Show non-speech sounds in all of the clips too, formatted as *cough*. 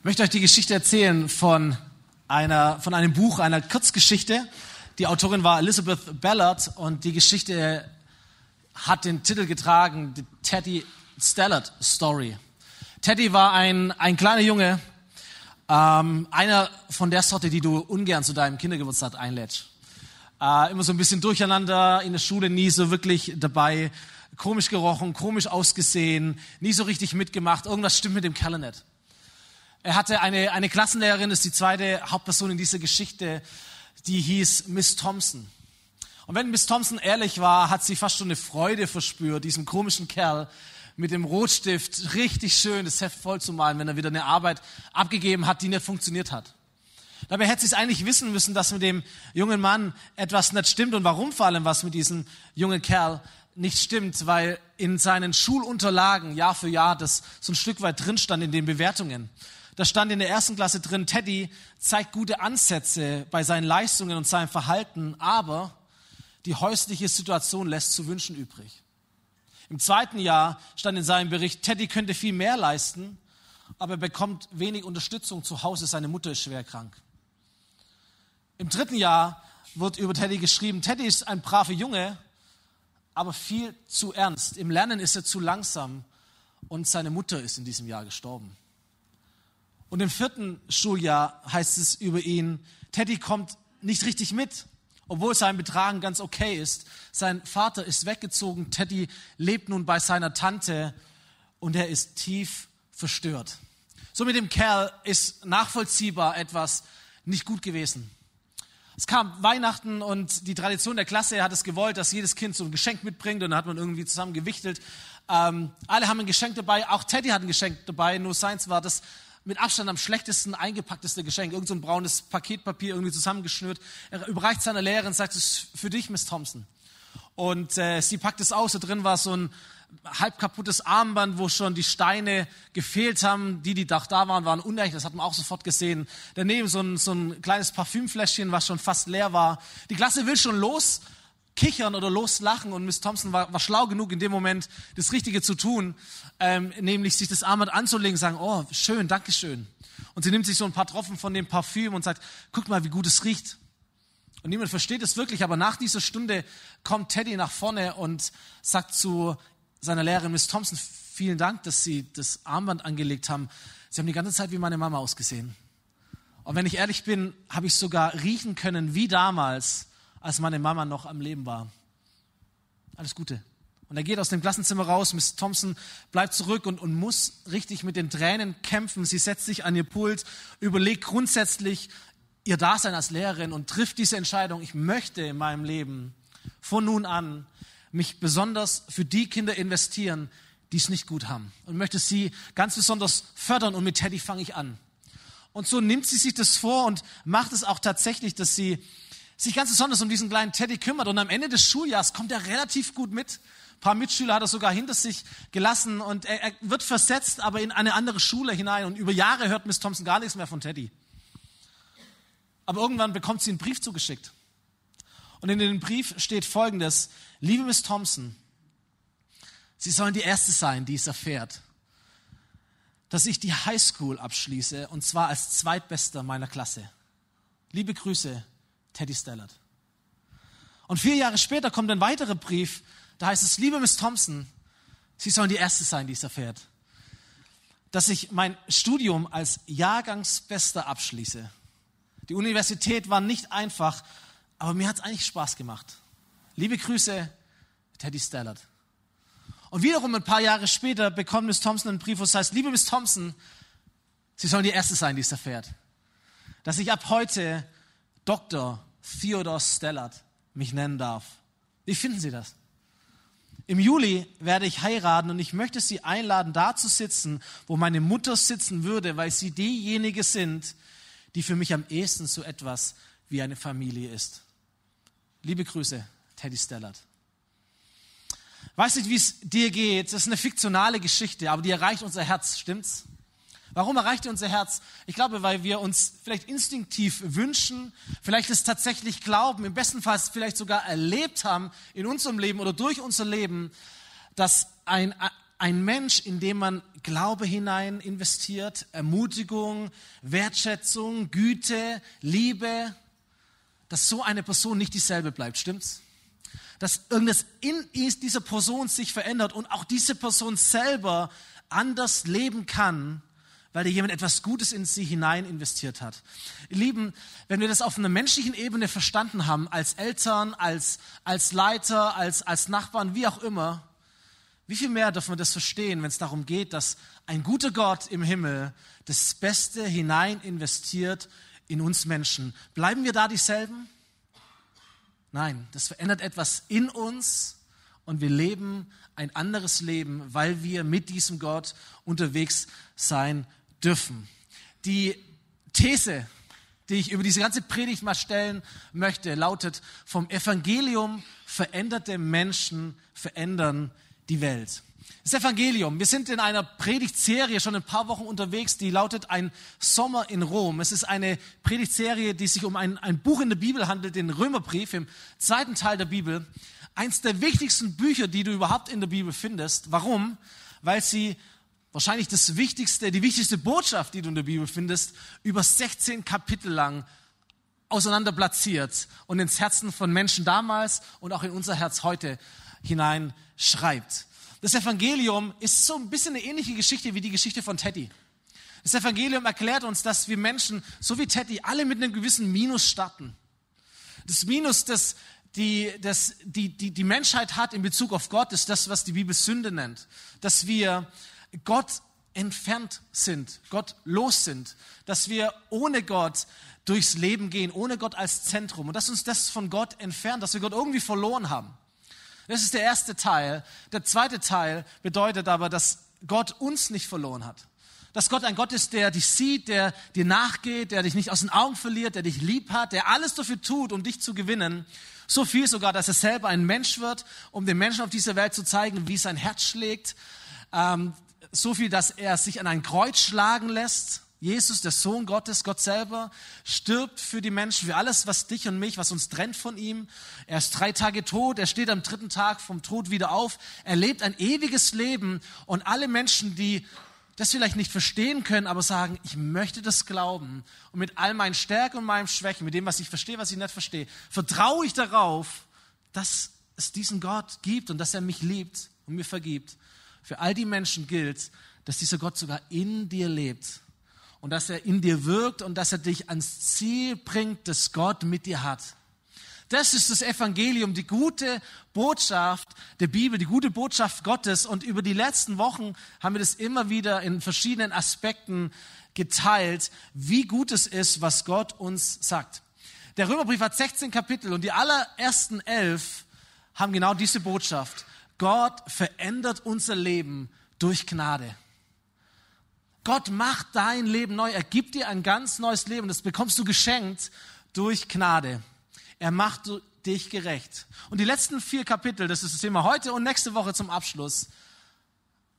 Ich möchte euch die Geschichte erzählen von, einer, von einem Buch, einer Kurzgeschichte. Die Autorin war Elizabeth Ballard und die Geschichte hat den Titel getragen, The Teddy Stellard Story. Teddy war ein, ein kleiner Junge, ähm, einer von der Sorte, die du ungern zu deinem Kindergeburtstag einlädst. Äh, immer so ein bisschen durcheinander, in der Schule nie so wirklich dabei, komisch gerochen, komisch ausgesehen, nie so richtig mitgemacht, irgendwas stimmt mit dem Kerl nicht. Er hatte eine, eine Klassenlehrerin, das ist die zweite Hauptperson in dieser Geschichte, die hieß Miss Thompson. Und wenn Miss Thompson ehrlich war, hat sie fast schon eine Freude verspürt, diesem komischen Kerl mit dem Rotstift richtig schön das Heft voll zu malen, wenn er wieder eine Arbeit abgegeben hat, die nicht funktioniert hat. Dabei hätte sie es eigentlich wissen müssen, dass mit dem jungen Mann etwas nicht stimmt und warum vor allem was mit diesem jungen Kerl nicht stimmt, weil in seinen Schulunterlagen Jahr für Jahr das so ein Stück weit drin stand in den Bewertungen. Da stand in der ersten Klasse drin, Teddy zeigt gute Ansätze bei seinen Leistungen und seinem Verhalten, aber die häusliche Situation lässt zu wünschen übrig. Im zweiten Jahr stand in seinem Bericht, Teddy könnte viel mehr leisten, aber er bekommt wenig Unterstützung zu Hause, seine Mutter ist schwer krank. Im dritten Jahr wird über Teddy geschrieben, Teddy ist ein braver Junge, aber viel zu ernst. Im Lernen ist er zu langsam und seine Mutter ist in diesem Jahr gestorben. Und im vierten Schuljahr heißt es über ihn, Teddy kommt nicht richtig mit, obwohl sein Betragen ganz okay ist. Sein Vater ist weggezogen, Teddy lebt nun bei seiner Tante und er ist tief verstört. So mit dem Kerl ist nachvollziehbar etwas nicht gut gewesen. Es kam Weihnachten und die Tradition der Klasse hat es gewollt, dass jedes Kind so ein Geschenk mitbringt und dann hat man irgendwie zusammen gewichtelt. Ähm, alle haben ein Geschenk dabei, auch Teddy hat ein Geschenk dabei, nur seins war das mit Abstand am schlechtesten eingepackteste Geschenk, irgend so ein braunes Paketpapier irgendwie zusammengeschnürt. Er überreicht seiner Lehrerin und sagt, es ist für dich, Miss Thompson. Und äh, sie packt es aus, da drin war so ein halb kaputtes Armband, wo schon die Steine gefehlt haben. Die, die da waren, waren unecht, das hat man auch sofort gesehen. Daneben so ein, so ein kleines Parfümfläschchen, was schon fast leer war. Die Klasse will schon los kichern oder loslachen und Miss Thompson war, war schlau genug in dem Moment das Richtige zu tun, ähm, nämlich sich das Armband anzulegen, sagen, oh schön, danke schön. Und sie nimmt sich so ein paar Tropfen von dem Parfüm und sagt, guck mal, wie gut es riecht. Und niemand versteht es wirklich, aber nach dieser Stunde kommt Teddy nach vorne und sagt zu seiner Lehrerin Miss Thompson, vielen Dank, dass Sie das Armband angelegt haben. Sie haben die ganze Zeit wie meine Mama ausgesehen. Und wenn ich ehrlich bin, habe ich sogar riechen können wie damals, als meine Mama noch am Leben war. Alles Gute. Und er geht aus dem Klassenzimmer raus. Miss Thompson bleibt zurück und, und muss richtig mit den Tränen kämpfen. Sie setzt sich an ihr Pult, überlegt grundsätzlich ihr Dasein als Lehrerin und trifft diese Entscheidung. Ich möchte in meinem Leben von nun an mich besonders für die Kinder investieren, die es nicht gut haben. Und möchte sie ganz besonders fördern. Und mit Teddy fange ich an. Und so nimmt sie sich das vor und macht es auch tatsächlich, dass sie sich ganz besonders um diesen kleinen Teddy kümmert. Und am Ende des Schuljahres kommt er relativ gut mit. Ein paar Mitschüler hat er sogar hinter sich gelassen und er, er wird versetzt, aber in eine andere Schule hinein. Und über Jahre hört Miss Thompson gar nichts mehr von Teddy. Aber irgendwann bekommt sie einen Brief zugeschickt. Und in dem Brief steht Folgendes. Liebe Miss Thompson, Sie sollen die Erste sein, die es erfährt, dass ich die Highschool abschließe und zwar als Zweitbester meiner Klasse. Liebe Grüße, Teddy Stellard. Und vier Jahre später kommt ein weiterer Brief, da heißt es, liebe Miss Thompson, Sie sollen die Erste sein, die es erfährt, dass ich mein Studium als Jahrgangsbester abschließe. Die Universität war nicht einfach, aber mir hat es eigentlich Spaß gemacht. Liebe Grüße, Teddy Stellard. Und wiederum ein paar Jahre später bekommt Miss Thompson einen Brief, wo es heißt, liebe Miss Thompson, Sie sollen die Erste sein, die es erfährt. Dass ich ab heute Dr. Theodor Stellert mich nennen darf. Wie finden Sie das? Im Juli werde ich heiraten und ich möchte Sie einladen, da zu sitzen, wo meine Mutter sitzen würde, weil sie diejenige sind, die für mich am ehesten so etwas wie eine Familie ist. Liebe Grüße, Teddy Stellert. Weiß nicht, wie es dir geht. Das ist eine fiktionale Geschichte, aber die erreicht unser Herz, stimmt's? Warum erreicht unser Herz? Ich glaube, weil wir uns vielleicht instinktiv wünschen, vielleicht es tatsächlich glauben, im besten Fall vielleicht sogar erlebt haben in unserem Leben oder durch unser Leben, dass ein, ein Mensch, in dem man Glaube hinein investiert, Ermutigung, Wertschätzung, Güte, Liebe, dass so eine Person nicht dieselbe bleibt, stimmt's? Dass irgendwas in dieser Person sich verändert und auch diese Person selber anders leben kann, weil dir jemand etwas Gutes in sie hinein investiert hat. Lieben, wenn wir das auf einer menschlichen Ebene verstanden haben, als Eltern, als, als Leiter, als, als Nachbarn, wie auch immer, wie viel mehr dürfen wir das verstehen, wenn es darum geht, dass ein guter Gott im Himmel das Beste hinein investiert in uns Menschen. Bleiben wir da dieselben? Nein, das verändert etwas in uns und wir leben ein anderes Leben, weil wir mit diesem Gott unterwegs sein dürfen. Die These, die ich über diese ganze Predigt mal stellen möchte, lautet, vom Evangelium veränderte Menschen verändern die Welt. Das Evangelium. Wir sind in einer Predigtserie schon ein paar Wochen unterwegs, die lautet Ein Sommer in Rom. Es ist eine Predigtserie, die sich um ein, ein Buch in der Bibel handelt, den Römerbrief im zweiten Teil der Bibel. Eins der wichtigsten Bücher, die du überhaupt in der Bibel findest. Warum? Weil sie wahrscheinlich das wichtigste, die wichtigste Botschaft, die du in der Bibel findest, über 16 Kapitel lang auseinander platziert und ins Herzen von Menschen damals und auch in unser Herz heute hinein schreibt. Das Evangelium ist so ein bisschen eine ähnliche Geschichte wie die Geschichte von Teddy. Das Evangelium erklärt uns, dass wir Menschen, so wie Teddy, alle mit einem gewissen Minus starten. Das Minus, das die, das die, die, die Menschheit hat in Bezug auf Gott, ist das, was die Bibel Sünde nennt. Dass wir Gott entfernt sind, Gott los sind, dass wir ohne Gott durchs Leben gehen, ohne Gott als Zentrum und dass uns das von Gott entfernt, dass wir Gott irgendwie verloren haben. Das ist der erste Teil. Der zweite Teil bedeutet aber, dass Gott uns nicht verloren hat. Dass Gott ein Gott ist, der dich sieht, der dir nachgeht, der dich nicht aus den Augen verliert, der dich lieb hat, der alles dafür tut, um dich zu gewinnen. So viel sogar, dass er selber ein Mensch wird, um den Menschen auf dieser Welt zu zeigen, wie sein Herz schlägt. Ähm, so viel, dass er sich an ein Kreuz schlagen lässt. Jesus, der Sohn Gottes, Gott selber, stirbt für die Menschen, für alles, was dich und mich, was uns trennt von ihm. Er ist drei Tage tot, er steht am dritten Tag vom Tod wieder auf. Er lebt ein ewiges Leben und alle Menschen, die das vielleicht nicht verstehen können, aber sagen, ich möchte das glauben und mit all meinen Stärken und meinen Schwächen, mit dem, was ich verstehe, was ich nicht verstehe, vertraue ich darauf, dass es diesen Gott gibt und dass er mich liebt und mir vergibt für all die Menschen gilt, dass dieser Gott sogar in dir lebt und dass er in dir wirkt und dass er dich ans Ziel bringt, das Gott mit dir hat. Das ist das Evangelium, die gute Botschaft der Bibel, die gute Botschaft Gottes. Und über die letzten Wochen haben wir das immer wieder in verschiedenen Aspekten geteilt, wie gut es ist, was Gott uns sagt. Der Römerbrief hat 16 Kapitel und die allerersten elf haben genau diese Botschaft. Gott verändert unser Leben durch Gnade. Gott macht dein Leben neu. Er gibt dir ein ganz neues Leben. Das bekommst du geschenkt durch Gnade. Er macht dich gerecht. Und die letzten vier Kapitel, das ist das Thema heute und nächste Woche zum Abschluss,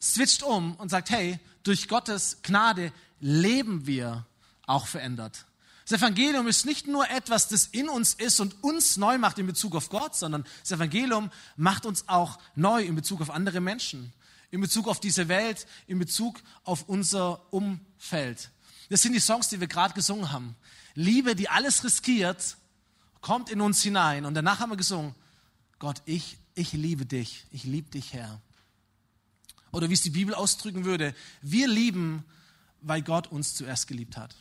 switcht um und sagt, hey, durch Gottes Gnade leben wir auch verändert. Das Evangelium ist nicht nur etwas, das in uns ist und uns neu macht in Bezug auf Gott, sondern das Evangelium macht uns auch neu in Bezug auf andere Menschen, in Bezug auf diese Welt, in Bezug auf unser Umfeld. Das sind die Songs, die wir gerade gesungen haben. Liebe, die alles riskiert, kommt in uns hinein. Und danach haben wir gesungen, Gott, ich, ich liebe dich, ich liebe dich, Herr. Oder wie es die Bibel ausdrücken würde, wir lieben, weil Gott uns zuerst geliebt hat.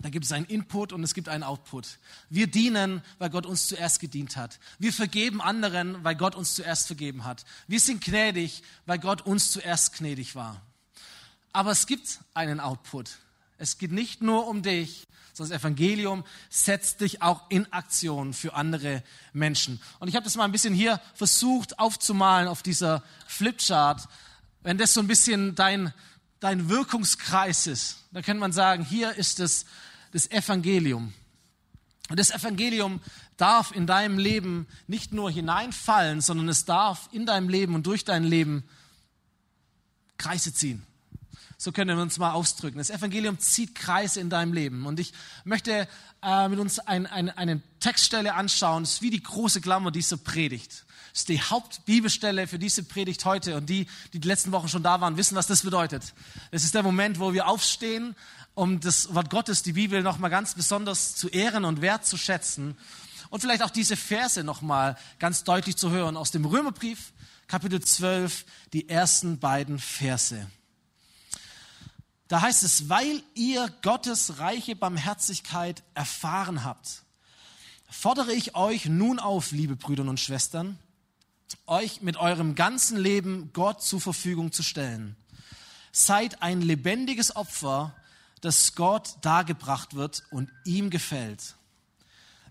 Da gibt es einen Input und es gibt einen Output. Wir dienen, weil Gott uns zuerst gedient hat. Wir vergeben anderen, weil Gott uns zuerst vergeben hat. Wir sind gnädig, weil Gott uns zuerst gnädig war. Aber es gibt einen Output. Es geht nicht nur um dich, sondern das Evangelium setzt dich auch in Aktion für andere Menschen. Und ich habe das mal ein bisschen hier versucht aufzumalen auf dieser Flipchart. Wenn das so ein bisschen dein, dein Wirkungskreis ist, dann könnte man sagen, hier ist es das Evangelium. Und das Evangelium darf in deinem Leben nicht nur hineinfallen, sondern es darf in deinem Leben und durch dein Leben Kreise ziehen. So können wir uns mal ausdrücken. Das Evangelium zieht Kreise in deinem Leben. Und ich möchte äh, mit uns ein, ein, eine Textstelle anschauen. Das ist wie die große Klammer dieser Predigt. Das ist die Hauptbibelstelle für diese Predigt heute. Und die, die die letzten Wochen schon da waren, wissen, was das bedeutet. Das ist der Moment, wo wir aufstehen, um das Wort Gottes, die Bibel, nochmal ganz besonders zu ehren und wertzuschätzen. Und vielleicht auch diese Verse nochmal ganz deutlich zu hören aus dem Römerbrief, Kapitel 12, die ersten beiden Verse. Da heißt es, weil ihr Gottes reiche Barmherzigkeit erfahren habt, fordere ich euch nun auf, liebe Brüder und Schwestern, euch mit eurem ganzen Leben Gott zur Verfügung zu stellen. Seid ein lebendiges Opfer, das Gott dargebracht wird und ihm gefällt.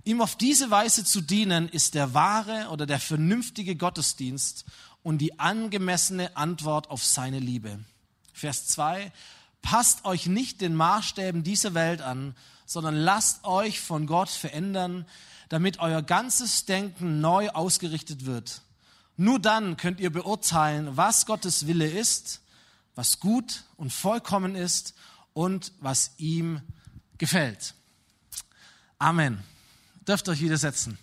Ihm auf diese Weise zu dienen, ist der wahre oder der vernünftige Gottesdienst und die angemessene Antwort auf seine Liebe. Vers 2. Passt euch nicht den Maßstäben dieser Welt an, sondern lasst euch von Gott verändern, damit euer ganzes Denken neu ausgerichtet wird. Nur dann könnt ihr beurteilen, was Gottes Wille ist, was gut und vollkommen ist und was ihm gefällt. Amen. Dürft euch widersetzen.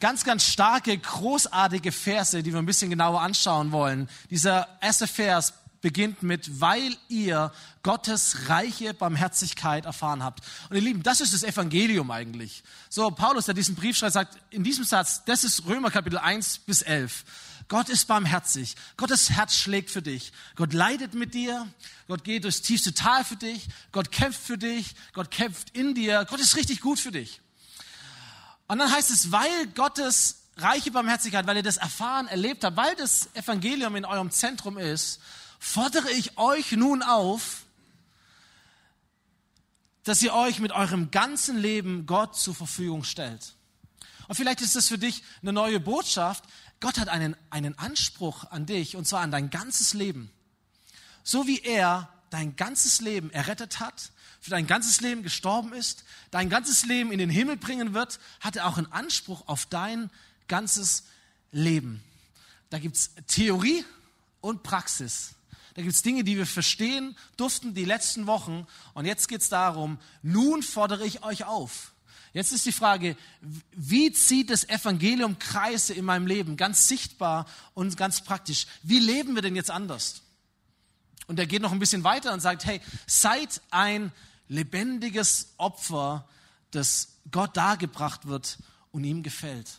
Ganz, ganz starke, großartige Verse, die wir ein bisschen genauer anschauen wollen. Dieser erste Vers beginnt mit, weil ihr Gottes reiche Barmherzigkeit erfahren habt. Und ihr Lieben, das ist das Evangelium eigentlich. So, Paulus, der diesen Brief schreibt, sagt in diesem Satz, das ist Römer Kapitel 1 bis 11. Gott ist barmherzig. Gottes Herz schlägt für dich. Gott leidet mit dir. Gott geht durchs tiefste Tal für dich. Gott kämpft für dich. Gott kämpft in dir. Gott ist richtig gut für dich. Und dann heißt es, weil Gottes reiche Barmherzigkeit, weil ihr das erfahren, erlebt habt, weil das Evangelium in eurem Zentrum ist, fordere ich euch nun auf, dass ihr euch mit eurem ganzen Leben Gott zur Verfügung stellt. Und vielleicht ist das für dich eine neue Botschaft. Gott hat einen, einen Anspruch an dich, und zwar an dein ganzes Leben. So wie er dein ganzes Leben errettet hat, für dein ganzes Leben gestorben ist, dein ganzes Leben in den Himmel bringen wird, hat er auch einen Anspruch auf dein ganzes Leben. Da gibt's Theorie und Praxis. Da gibt es Dinge, die wir verstehen durften die letzten Wochen. Und jetzt geht es darum, nun fordere ich euch auf. Jetzt ist die Frage, wie zieht das Evangelium Kreise in meinem Leben? Ganz sichtbar und ganz praktisch. Wie leben wir denn jetzt anders? Und er geht noch ein bisschen weiter und sagt, hey, seid ein lebendiges Opfer, das Gott dargebracht wird und ihm gefällt.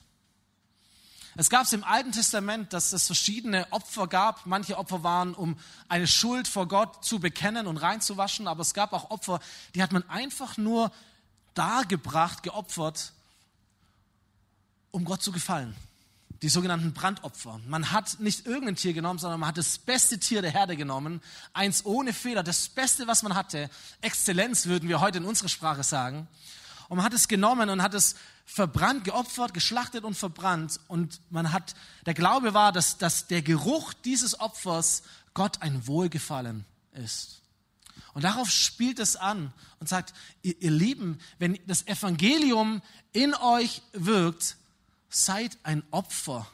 Es gab es im Alten Testament, dass es verschiedene Opfer gab. Manche Opfer waren, um eine Schuld vor Gott zu bekennen und reinzuwaschen, aber es gab auch Opfer, die hat man einfach nur dargebracht, geopfert, um Gott zu gefallen. Die sogenannten Brandopfer. Man hat nicht irgendein Tier genommen, sondern man hat das beste Tier der Herde genommen. Eins ohne Fehler, das Beste, was man hatte. Exzellenz würden wir heute in unserer Sprache sagen. Und man hat es genommen und hat es verbrannt, geopfert, geschlachtet und verbrannt. Und man hat, der Glaube war, dass, dass der Geruch dieses Opfers Gott ein Wohlgefallen ist. Und darauf spielt es an und sagt, ihr, ihr Lieben, wenn das Evangelium in euch wirkt, seid ein Opfer.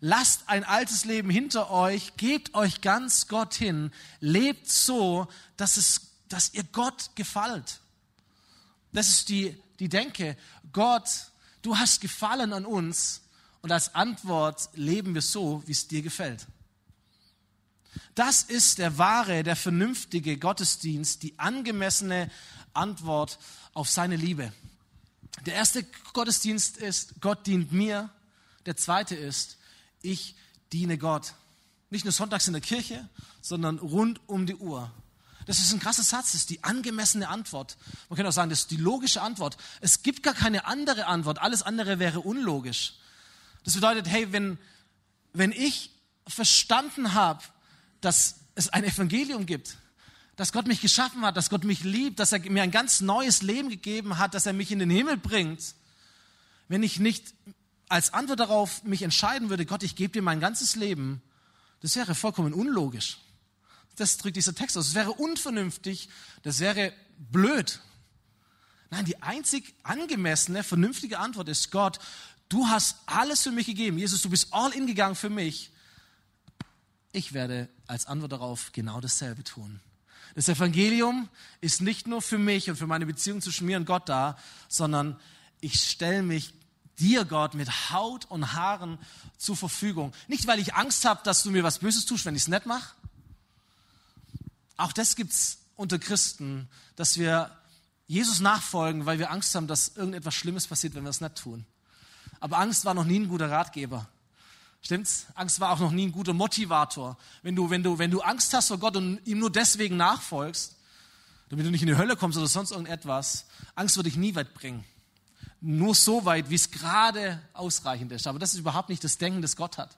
Lasst ein altes Leben hinter euch, gebt euch ganz Gott hin, lebt so, dass, es, dass ihr Gott gefällt. Das ist die, die Denke. Gott, du hast Gefallen an uns und als Antwort leben wir so, wie es dir gefällt. Das ist der wahre, der vernünftige Gottesdienst, die angemessene Antwort auf seine Liebe. Der erste Gottesdienst ist, Gott dient mir. Der zweite ist, ich diene Gott. Nicht nur sonntags in der Kirche, sondern rund um die Uhr. Das ist ein krasser Satz, das ist die angemessene Antwort. Man könnte auch sagen, das ist die logische Antwort. Es gibt gar keine andere Antwort. Alles andere wäre unlogisch. Das bedeutet, hey, wenn, wenn ich verstanden habe, dass es ein Evangelium gibt, dass Gott mich geschaffen hat, dass Gott mich liebt, dass er mir ein ganz neues Leben gegeben hat, dass er mich in den Himmel bringt, wenn ich nicht als Antwort darauf mich entscheiden würde, Gott, ich gebe dir mein ganzes Leben, das wäre vollkommen unlogisch. Das drückt dieser Text aus. Es wäre unvernünftig, das wäre blöd. Nein, die einzig angemessene, vernünftige Antwort ist Gott, du hast alles für mich gegeben. Jesus, du bist all in gegangen für mich. ich werde als Antwort darauf genau dasselbe tun. Das Evangelium ist nicht nur für mich und für meine Beziehung zwischen mir und Gott da, sondern ich stelle mich dir, Gott, mit Haut und Haaren zur Verfügung. Nicht, weil ich Angst habe, dass du mir was Böses tust, wenn ich es nicht mache. Auch das gibt's unter Christen, dass wir Jesus nachfolgen, weil wir Angst haben, dass irgendetwas Schlimmes passiert, wenn wir es nicht tun. Aber Angst war noch nie ein guter Ratgeber. Stimmt's? Angst war auch noch nie ein guter Motivator. Wenn du, wenn du, wenn du Angst hast vor Gott und ihm nur deswegen nachfolgst, damit du nicht in die Hölle kommst oder sonst irgendetwas, Angst wird dich nie weit bringen. Nur so weit, wie es gerade ausreichend ist. Aber das ist überhaupt nicht das Denken, das Gott hat.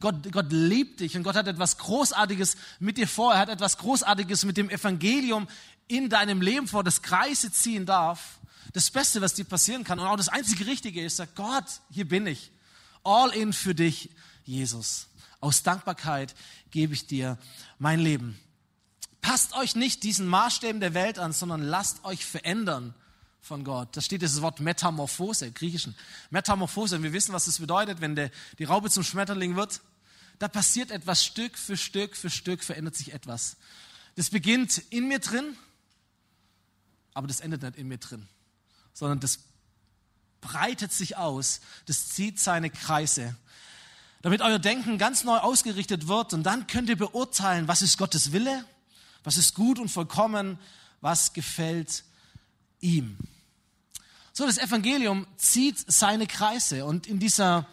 Gott, Gott liebt dich und Gott hat etwas Großartiges mit dir vor. Er hat etwas Großartiges mit dem Evangelium in deinem Leben vor, das Kreise ziehen darf. Das Beste, was dir passieren kann und auch das einzige Richtige ist, sagt Gott, hier bin ich. All in für dich, Jesus. Aus Dankbarkeit gebe ich dir mein Leben. Passt euch nicht diesen Maßstäben der Welt an, sondern lasst euch verändern von Gott. Da steht das Wort Metamorphose, Griechischen. Metamorphose. Und wir wissen, was das bedeutet, wenn der, die Raube zum Schmetterling wird. Da passiert etwas Stück für Stück für Stück, verändert sich etwas. Das beginnt in mir drin, aber das endet nicht in mir drin, sondern das breitet sich aus, das zieht seine Kreise, damit euer Denken ganz neu ausgerichtet wird und dann könnt ihr beurteilen, was ist Gottes Wille, was ist gut und vollkommen, was gefällt ihm. So, das Evangelium zieht seine Kreise und in dieser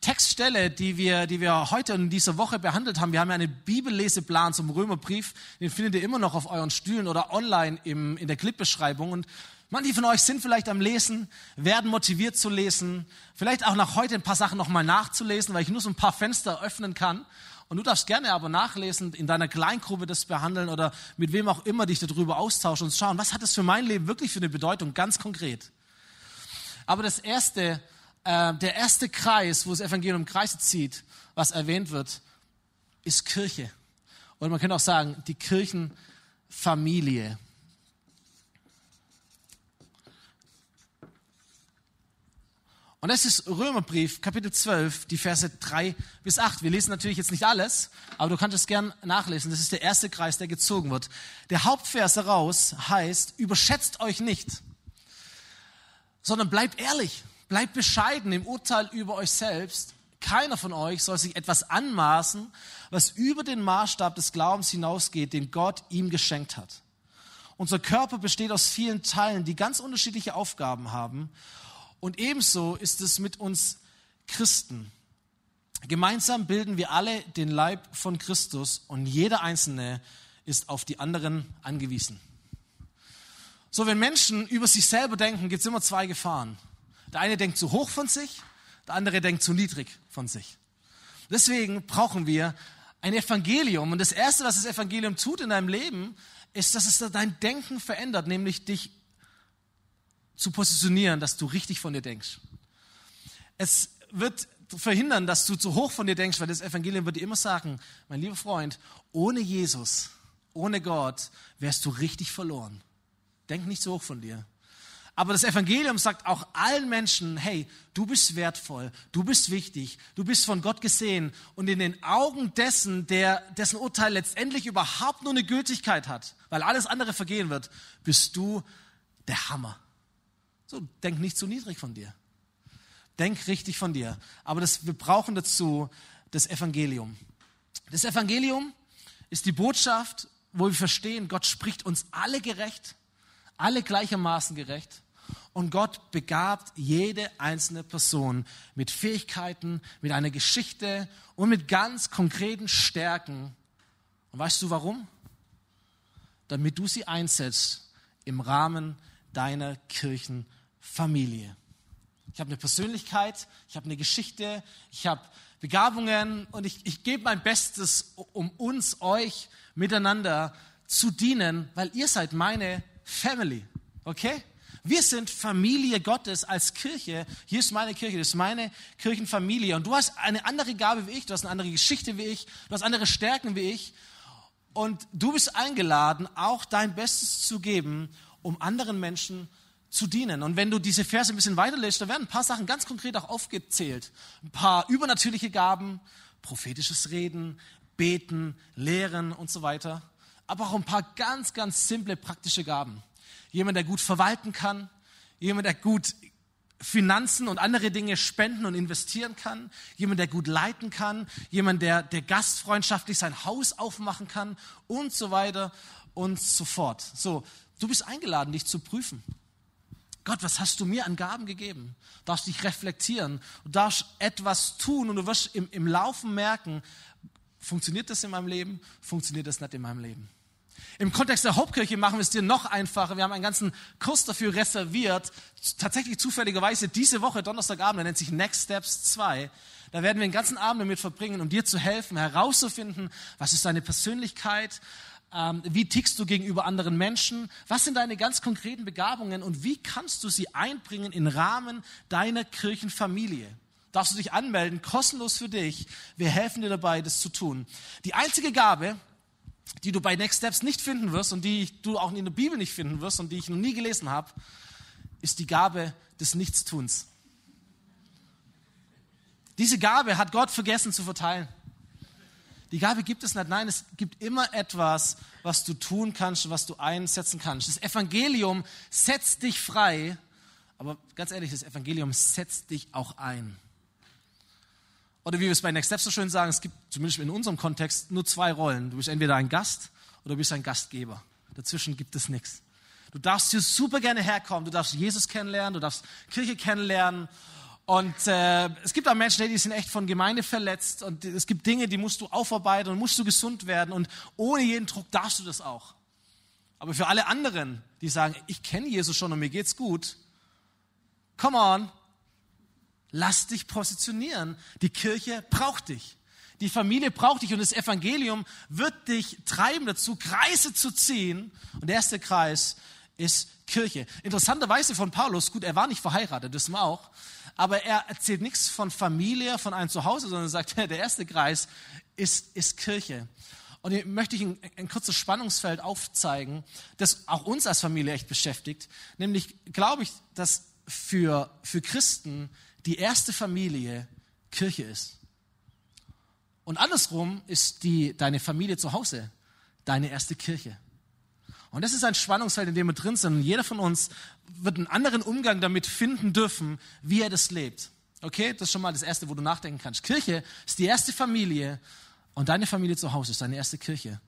Textstelle, die wir, die wir heute in dieser Woche behandelt haben, wir haben ja einen Bibelleseplan zum Römerbrief, den findet ihr immer noch auf euren Stühlen oder online im, in der Clipbeschreibung und Manche von euch sind vielleicht am Lesen, werden motiviert zu lesen, vielleicht auch nach heute ein paar Sachen nochmal nachzulesen, weil ich nur so ein paar Fenster öffnen kann. Und du darfst gerne aber nachlesen, in deiner Kleingruppe das behandeln oder mit wem auch immer dich darüber austauschen und schauen, was hat das für mein Leben wirklich für eine Bedeutung, ganz konkret. Aber das erste, äh, der erste Kreis, wo das Evangelium Kreise zieht, was erwähnt wird, ist Kirche. Oder man könnte auch sagen, die Kirchenfamilie. Und das ist Römerbrief, Kapitel 12, die Verse 3 bis 8. Wir lesen natürlich jetzt nicht alles, aber du kannst es gern nachlesen. Das ist der erste Kreis, der gezogen wird. Der Hauptvers daraus heißt, überschätzt euch nicht, sondern bleibt ehrlich, bleibt bescheiden im Urteil über euch selbst. Keiner von euch soll sich etwas anmaßen, was über den Maßstab des Glaubens hinausgeht, den Gott ihm geschenkt hat. Unser Körper besteht aus vielen Teilen, die ganz unterschiedliche Aufgaben haben. Und ebenso ist es mit uns Christen. Gemeinsam bilden wir alle den Leib von Christus und jeder Einzelne ist auf die anderen angewiesen. So, wenn Menschen über sich selber denken, gibt es immer zwei Gefahren. Der eine denkt zu hoch von sich, der andere denkt zu niedrig von sich. Deswegen brauchen wir ein Evangelium. Und das Erste, was das Evangelium tut in deinem Leben, ist, dass es dein Denken verändert, nämlich dich zu positionieren, dass du richtig von dir denkst. Es wird verhindern, dass du zu hoch von dir denkst, weil das Evangelium wird dir immer sagen, mein lieber Freund, ohne Jesus, ohne Gott, wärst du richtig verloren. Denk nicht so hoch von dir. Aber das Evangelium sagt auch allen Menschen, hey, du bist wertvoll, du bist wichtig, du bist von Gott gesehen und in den Augen dessen, der, dessen Urteil letztendlich überhaupt nur eine Gültigkeit hat, weil alles andere vergehen wird, bist du der Hammer. So, denk nicht zu niedrig von dir. Denk richtig von dir. Aber das, wir brauchen dazu das Evangelium. Das Evangelium ist die Botschaft, wo wir verstehen, Gott spricht uns alle gerecht, alle gleichermaßen gerecht. Und Gott begabt jede einzelne Person mit Fähigkeiten, mit einer Geschichte und mit ganz konkreten Stärken. Und weißt du warum? Damit du sie einsetzt im Rahmen deiner Kirchen Familie. Ich habe eine Persönlichkeit, ich habe eine Geschichte, ich habe Begabungen und ich, ich gebe mein Bestes, um uns, euch miteinander zu dienen, weil ihr seid meine Family. Okay? Wir sind Familie Gottes als Kirche. Hier ist meine Kirche, das ist meine Kirchenfamilie. Und du hast eine andere Gabe wie ich, du hast eine andere Geschichte wie ich, du hast andere Stärken wie ich. Und du bist eingeladen, auch dein Bestes zu geben, um anderen Menschen zu dienen. Und wenn du diese Verse ein bisschen weiterlässt, da werden ein paar Sachen ganz konkret auch aufgezählt. Ein paar übernatürliche Gaben, prophetisches Reden, beten, lehren und so weiter. Aber auch ein paar ganz, ganz simple praktische Gaben. Jemand, der gut verwalten kann, jemand, der gut Finanzen und andere Dinge spenden und investieren kann, jemand, der gut leiten kann, jemand, der, der gastfreundschaftlich sein Haus aufmachen kann und so weiter und so fort. So, du bist eingeladen, dich zu prüfen. Gott, was hast du mir an Gaben gegeben? Du darfst dich reflektieren, du darfst etwas tun und du wirst im, im Laufen merken, funktioniert das in meinem Leben, funktioniert das nicht in meinem Leben. Im Kontext der Hauptkirche machen wir es dir noch einfacher. Wir haben einen ganzen Kurs dafür reserviert. Tatsächlich zufälligerweise diese Woche, Donnerstagabend, der nennt sich Next Steps 2. Da werden wir den ganzen Abend damit verbringen, um dir zu helfen, herauszufinden, was ist deine Persönlichkeit, ähm, wie tickst du gegenüber anderen Menschen, was sind deine ganz konkreten Begabungen und wie kannst du sie einbringen im Rahmen deiner Kirchenfamilie. Darfst du dich anmelden, kostenlos für dich. Wir helfen dir dabei, das zu tun. Die einzige Gabe, die du bei Next Steps nicht finden wirst und die du auch in der Bibel nicht finden wirst und die ich noch nie gelesen habe, ist die Gabe des Nichtstuns. Diese Gabe hat Gott vergessen zu verteilen. Die Gabe gibt es nicht. Nein, es gibt immer etwas, was du tun kannst, was du einsetzen kannst. Das Evangelium setzt dich frei, aber ganz ehrlich, das Evangelium setzt dich auch ein. Oder wie wir es bei Next Steps so schön sagen, es gibt zumindest in unserem Kontext nur zwei Rollen. Du bist entweder ein Gast oder du bist ein Gastgeber. Dazwischen gibt es nichts. Du darfst hier super gerne herkommen, du darfst Jesus kennenlernen, du darfst Kirche kennenlernen. Und äh, es gibt auch Menschen, die sind echt von Gemeinde verletzt und es gibt Dinge, die musst du aufarbeiten und musst du gesund werden und ohne jeden Druck darfst du das auch. Aber für alle anderen, die sagen, ich kenne Jesus schon und mir geht's gut, come on, Lass dich positionieren. Die Kirche braucht dich. Die Familie braucht dich und das Evangelium wird dich treiben dazu, Kreise zu ziehen. Und der erste Kreis ist Kirche. Interessanterweise von Paulus, gut, er war nicht verheiratet, das wir auch, aber er erzählt nichts von Familie, von einem Zuhause, sondern sagt, *laughs* der erste Kreis ist, ist Kirche. Und hier möchte ich ein, ein kurzes Spannungsfeld aufzeigen, das auch uns als Familie echt beschäftigt. Nämlich glaube ich, dass für, für Christen die erste Familie Kirche ist. Und andersrum ist die, deine Familie zu Hause deine erste Kirche. Und das ist ein Spannungsfeld, in dem wir drin sind. Und jeder von uns wird einen anderen Umgang damit finden dürfen, wie er das lebt. Okay, das ist schon mal das Erste, wo du nachdenken kannst. Kirche ist die erste Familie und deine Familie zu Hause ist deine erste Kirche.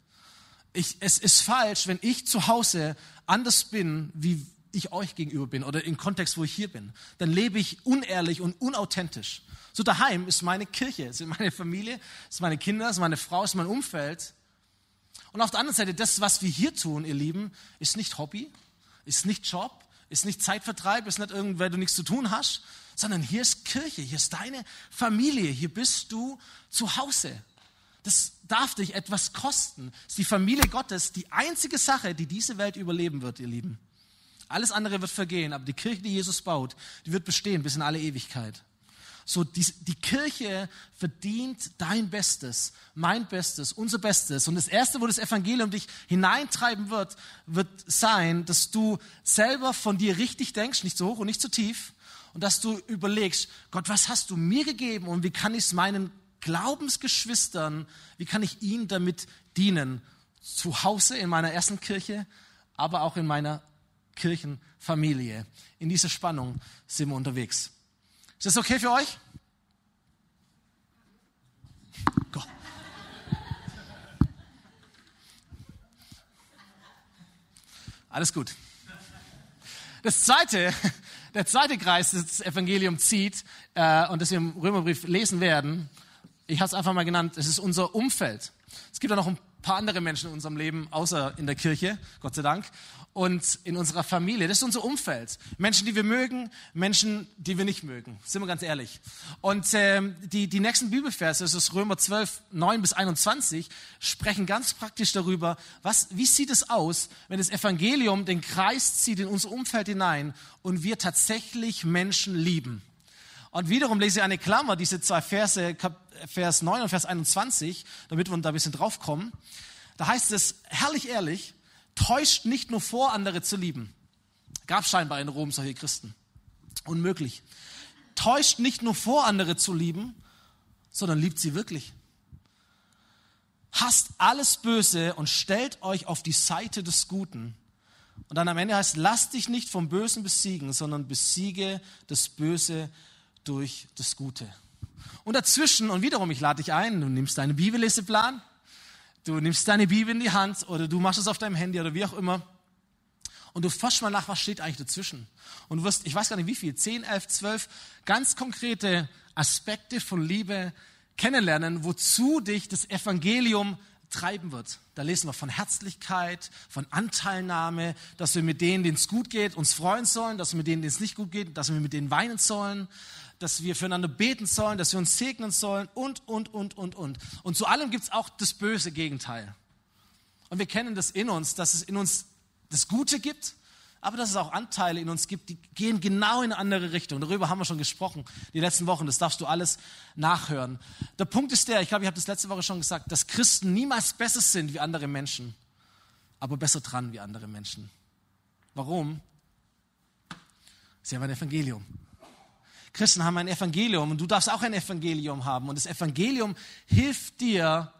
Ich, es ist falsch, wenn ich zu Hause anders bin, wie, ich euch gegenüber bin oder im Kontext, wo ich hier bin, dann lebe ich unehrlich und unauthentisch. So daheim ist meine Kirche, sind meine Familie, ist meine Kinder, ist meine Frau, ist mein Umfeld. Und auf der anderen Seite, das, was wir hier tun, ihr Lieben, ist nicht Hobby, ist nicht Job, ist nicht Zeitvertreib, ist nicht irgendwer, du nichts zu tun hast, sondern hier ist Kirche, hier ist deine Familie, hier bist du zu Hause. Das darf dich etwas kosten. Das ist die Familie Gottes, die einzige Sache, die diese Welt überleben wird, ihr Lieben. Alles andere wird vergehen, aber die Kirche, die Jesus baut, die wird bestehen bis in alle Ewigkeit. So, die, die Kirche verdient dein Bestes, mein Bestes, unser Bestes. Und das Erste, wo das Evangelium dich hineintreiben wird, wird sein, dass du selber von dir richtig denkst, nicht zu hoch und nicht zu tief. Und dass du überlegst, Gott, was hast du mir gegeben und wie kann ich es meinen Glaubensgeschwistern, wie kann ich ihnen damit dienen? Zu Hause in meiner ersten Kirche, aber auch in meiner Kirchenfamilie. In dieser Spannung sind wir unterwegs. Ist das okay für euch? Gott. Alles gut. Das zweite, der zweite Kreis, das das Evangelium zieht äh, und das wir im Römerbrief lesen werden, ich habe es einfach mal genannt, es ist unser Umfeld. Es gibt ja noch ein paar andere Menschen in unserem Leben, außer in der Kirche, Gott sei Dank, und in unserer Familie. Das ist unser Umfeld. Menschen, die wir mögen, Menschen, die wir nicht mögen. Sind wir ganz ehrlich. Und ähm, die, die nächsten Bibelverse, das ist Römer 12, 9 bis 21, sprechen ganz praktisch darüber, was, wie sieht es aus, wenn das Evangelium den Kreis zieht in unser Umfeld hinein und wir tatsächlich Menschen lieben. Und wiederum lese ich eine Klammer, diese zwei Verse, Vers 9 und Vers 21, damit wir da ein bisschen draufkommen. Da heißt es, herrlich ehrlich, täuscht nicht nur vor, andere zu lieben. Gab scheinbar in Rom solche Christen. Unmöglich. Täuscht nicht nur vor, andere zu lieben, sondern liebt sie wirklich. hasst alles Böse und stellt euch auf die Seite des Guten. Und dann am Ende heißt, lass dich nicht vom Bösen besiegen, sondern besiege das Böse durch das Gute. Und dazwischen, und wiederum, ich lade dich ein, du nimmst deinen Bibelleseplan, du nimmst deine Bibel in die Hand oder du machst es auf deinem Handy oder wie auch immer und du forschst mal nach, was steht eigentlich dazwischen. Und du wirst, ich weiß gar nicht wie viel, 10, 11, 12 ganz konkrete Aspekte von Liebe kennenlernen, wozu dich das Evangelium treiben wird. Da lesen wir von Herzlichkeit, von Anteilnahme, dass wir mit denen, denen es gut geht, uns freuen sollen, dass wir mit denen, denen es nicht gut geht, dass wir mit denen weinen sollen, dass wir füreinander beten sollen, dass wir uns segnen sollen und, und, und, und, und. Und zu allem gibt es auch das böse Gegenteil. Und wir kennen das in uns, dass es in uns das Gute gibt, aber dass es auch Anteile in uns gibt, die gehen genau in eine andere Richtung. Darüber haben wir schon gesprochen die letzten Wochen. Das darfst du alles nachhören. Der Punkt ist der, ich glaube, ich habe das letzte Woche schon gesagt, dass Christen niemals besser sind wie andere Menschen, aber besser dran wie andere Menschen. Warum? Sie haben ein Evangelium. Christen haben ein Evangelium und du darfst auch ein Evangelium haben. Und das Evangelium hilft dir,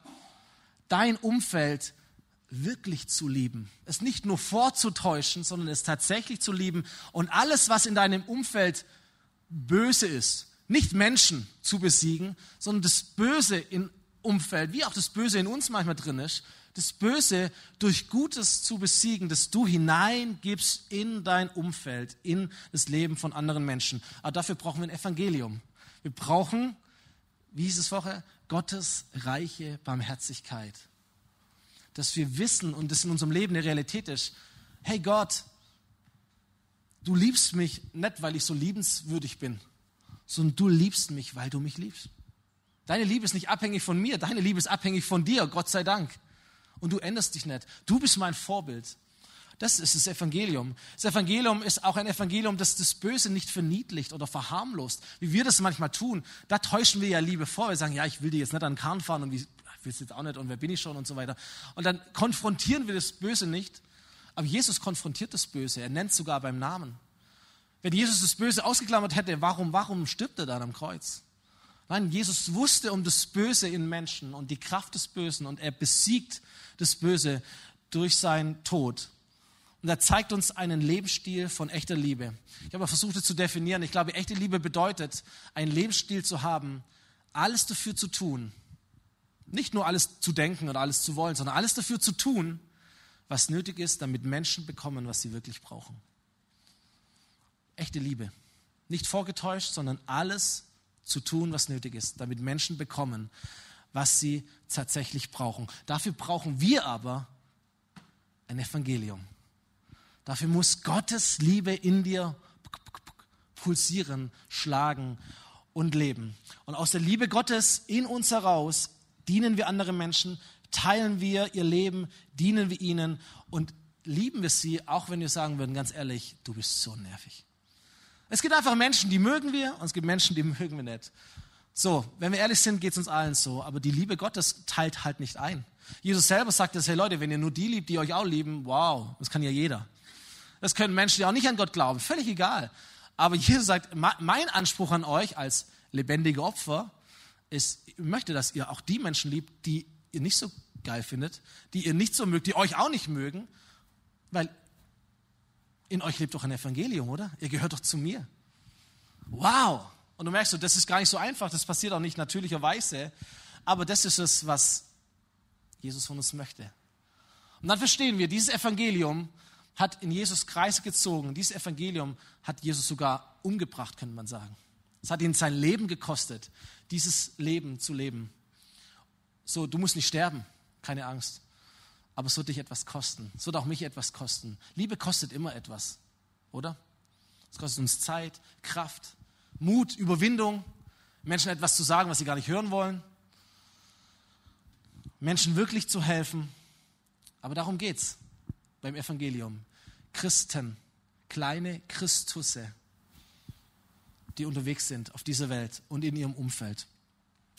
dein Umfeld wirklich zu lieben. Es nicht nur vorzutäuschen, sondern es tatsächlich zu lieben. Und alles, was in deinem Umfeld böse ist, nicht Menschen zu besiegen, sondern das Böse im Umfeld, wie auch das Böse in uns manchmal drin ist, das Böse durch Gutes zu besiegen, das du hineingibst in dein Umfeld, in das Leben von anderen Menschen. Aber dafür brauchen wir ein Evangelium. Wir brauchen, wie hieß es vorher, Gottes reiche Barmherzigkeit dass wir wissen und das in unserem Leben eine Realität ist. Hey Gott, du liebst mich nicht, weil ich so liebenswürdig bin, sondern du liebst mich, weil du mich liebst. Deine Liebe ist nicht abhängig von mir, deine Liebe ist abhängig von dir, Gott sei Dank. Und du änderst dich nicht. Du bist mein Vorbild. Das ist das Evangelium. Das Evangelium ist auch ein Evangelium, das das Böse nicht verniedlicht oder verharmlost, wie wir das manchmal tun. Da täuschen wir ja Liebe vor. Wir sagen, ja, ich will dir jetzt nicht an den Karren fahren und wie es jetzt auch nicht und wer bin ich schon und so weiter. Und dann konfrontieren wir das Böse nicht, aber Jesus konfrontiert das Böse, er nennt sogar beim Namen. Wenn Jesus das Böse ausgeklammert hätte, warum, warum stirbt er dann am Kreuz? Nein, Jesus wusste um das Böse in Menschen und die Kraft des Bösen und er besiegt das Böse durch seinen Tod. Und er zeigt uns einen Lebensstil von echter Liebe. Ich habe versucht, es zu definieren. Ich glaube, echte Liebe bedeutet, einen Lebensstil zu haben, alles dafür zu tun, nicht nur alles zu denken oder alles zu wollen, sondern alles dafür zu tun, was nötig ist, damit Menschen bekommen, was sie wirklich brauchen. Echte Liebe. Nicht vorgetäuscht, sondern alles zu tun, was nötig ist, damit Menschen bekommen, was sie tatsächlich brauchen. Dafür brauchen wir aber ein Evangelium. Dafür muss Gottes Liebe in dir pulsieren, schlagen und leben. Und aus der Liebe Gottes in uns heraus dienen wir anderen Menschen, teilen wir ihr Leben, dienen wir ihnen und lieben wir sie, auch wenn wir sagen würden, ganz ehrlich, du bist so nervig. Es gibt einfach Menschen, die mögen wir und es gibt Menschen, die *laughs* mögen wir nicht. So, wenn wir ehrlich sind, geht es uns allen so, aber die Liebe Gottes teilt halt nicht ein. Jesus selber sagt das, hey Leute, wenn ihr nur die liebt, die euch auch lieben, wow, das kann ja jeder. Das können Menschen, die auch nicht an Gott glauben, völlig egal. Aber Jesus sagt, mein Anspruch an euch als lebendige Opfer ist, ich möchte, dass ihr auch die Menschen liebt, die ihr nicht so geil findet, die ihr nicht so mögt, die euch auch nicht mögen, weil in euch lebt doch ein Evangelium, oder? Ihr gehört doch zu mir. Wow! Und du merkst, das ist gar nicht so einfach, das passiert auch nicht natürlicherweise, aber das ist es, was Jesus von uns möchte. Und dann verstehen wir, dieses Evangelium hat in Jesus Kreise gezogen. Dieses Evangelium hat Jesus sogar umgebracht, könnte man sagen. Es hat ihn sein Leben gekostet, dieses Leben zu leben. So, du musst nicht sterben, keine Angst. Aber es wird dich etwas kosten. Es wird auch mich etwas kosten. Liebe kostet immer etwas, oder? Es kostet uns Zeit, Kraft, Mut, Überwindung, Menschen etwas zu sagen, was sie gar nicht hören wollen. Menschen wirklich zu helfen. Aber darum geht's beim Evangelium. Christen, kleine Christusse, die unterwegs sind auf dieser Welt und in ihrem Umfeld.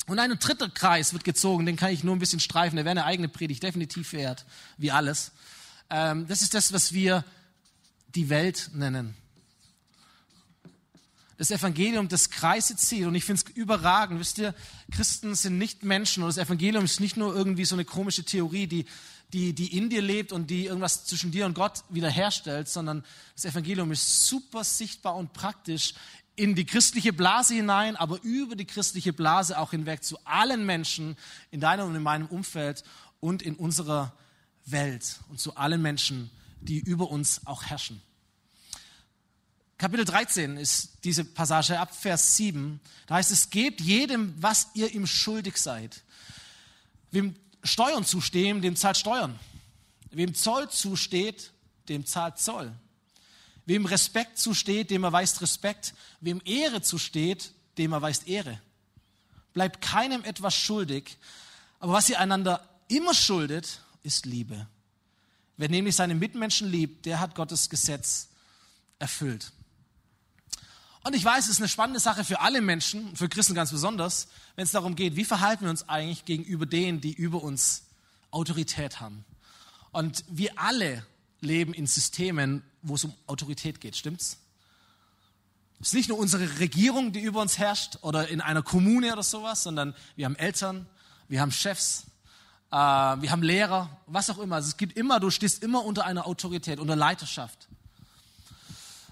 Und ein dritter Kreis wird gezogen, den kann ich nur ein bisschen streifen, der wäre eine eigene Predigt definitiv wert, wie alles. Ähm, das ist das, was wir die Welt nennen. das Evangelium das Kreise zieht. Und ich finde es überragend. Wisst ihr, Christen sind nicht Menschen und das Evangelium ist nicht nur irgendwie so eine komische Theorie, die, die, die in dir lebt und die irgendwas zwischen dir und Gott wiederherstellt, sondern das Evangelium ist super sichtbar und praktisch in die christliche Blase hinein, aber über die christliche Blase auch hinweg zu allen Menschen in deinem und in meinem Umfeld und in unserer Welt und zu allen Menschen, die über uns auch herrschen. Kapitel 13 ist diese Passage ab Vers 7. Da heißt es, gebt jedem, was ihr ihm schuldig seid. Wem Steuern zustehen, dem zahlt Steuern. Wem Zoll zusteht, dem zahlt Zoll. Wem Respekt zusteht, dem erweist Respekt. Wem Ehre zusteht, dem erweist Ehre. Bleibt keinem etwas schuldig. Aber was ihr einander immer schuldet, ist Liebe. Wer nämlich seine Mitmenschen liebt, der hat Gottes Gesetz erfüllt. Und ich weiß, es ist eine spannende Sache für alle Menschen, für Christen ganz besonders, wenn es darum geht, wie verhalten wir uns eigentlich gegenüber denen, die über uns Autorität haben. Und wir alle leben in Systemen, wo es um Autorität geht, stimmt's? Es ist nicht nur unsere Regierung, die über uns herrscht oder in einer Kommune oder sowas, sondern wir haben Eltern, wir haben Chefs, äh, wir haben Lehrer, was auch immer. Also es gibt immer, du stehst immer unter einer Autorität, unter Leiterschaft.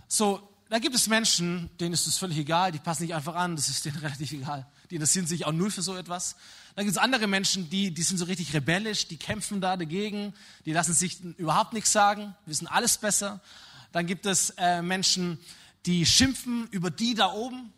So, da gibt es Menschen, denen ist es völlig egal, die passen nicht einfach an, das ist denen *laughs* relativ egal. Die interessieren sich auch null für so etwas. Dann gibt es andere Menschen, die, die sind so richtig rebellisch, die kämpfen da dagegen, die lassen sich überhaupt nichts sagen, wissen alles besser. Dann gibt es äh, Menschen, die schimpfen über die da oben,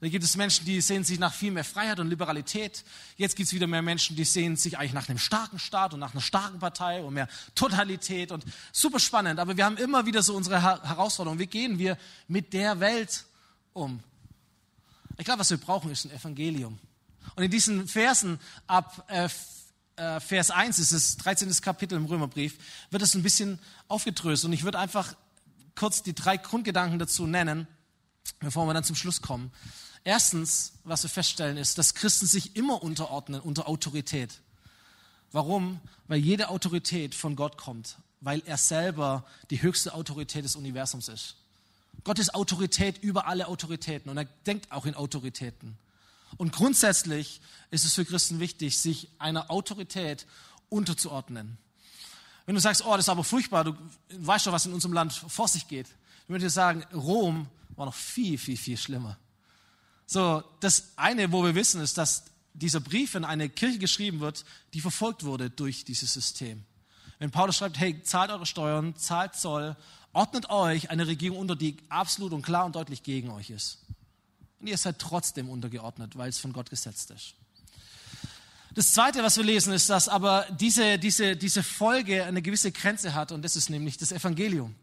da gibt es Menschen, die sehen sich nach viel mehr Freiheit und Liberalität. Jetzt gibt es wieder mehr Menschen, die sehen sich eigentlich nach einem starken Staat und nach einer starken Partei und mehr Totalität und super spannend. Aber wir haben immer wieder so unsere Herausforderungen. Wie gehen wir mit der Welt um? Ich glaube, was wir brauchen, ist ein Evangelium. Und in diesen Versen ab äh, äh Vers 1 ist es 13. Kapitel im Römerbrief, wird es ein bisschen aufgedröselt. Und ich würde einfach kurz die drei Grundgedanken dazu nennen, bevor wir dann zum Schluss kommen. Erstens, was wir feststellen, ist, dass Christen sich immer unterordnen unter Autorität. Warum? Weil jede Autorität von Gott kommt, weil er selber die höchste Autorität des Universums ist. Gott ist Autorität über alle Autoritäten und er denkt auch in Autoritäten. Und grundsätzlich ist es für Christen wichtig, sich einer Autorität unterzuordnen. Wenn du sagst, oh, das ist aber furchtbar, du weißt doch, was in unserem Land vor sich geht. Ich würde dir sagen, Rom war noch viel, viel, viel schlimmer. So, das eine, wo wir wissen, ist, dass dieser Brief in eine Kirche geschrieben wird, die verfolgt wurde durch dieses System. Wenn Paulus schreibt, hey, zahlt eure Steuern, zahlt Zoll, ordnet euch eine Regierung unter, die absolut und klar und deutlich gegen euch ist. Und ihr seid trotzdem untergeordnet, weil es von Gott gesetzt ist. Das Zweite, was wir lesen, ist, dass aber diese, diese, diese Folge eine gewisse Grenze hat und das ist nämlich das Evangelium.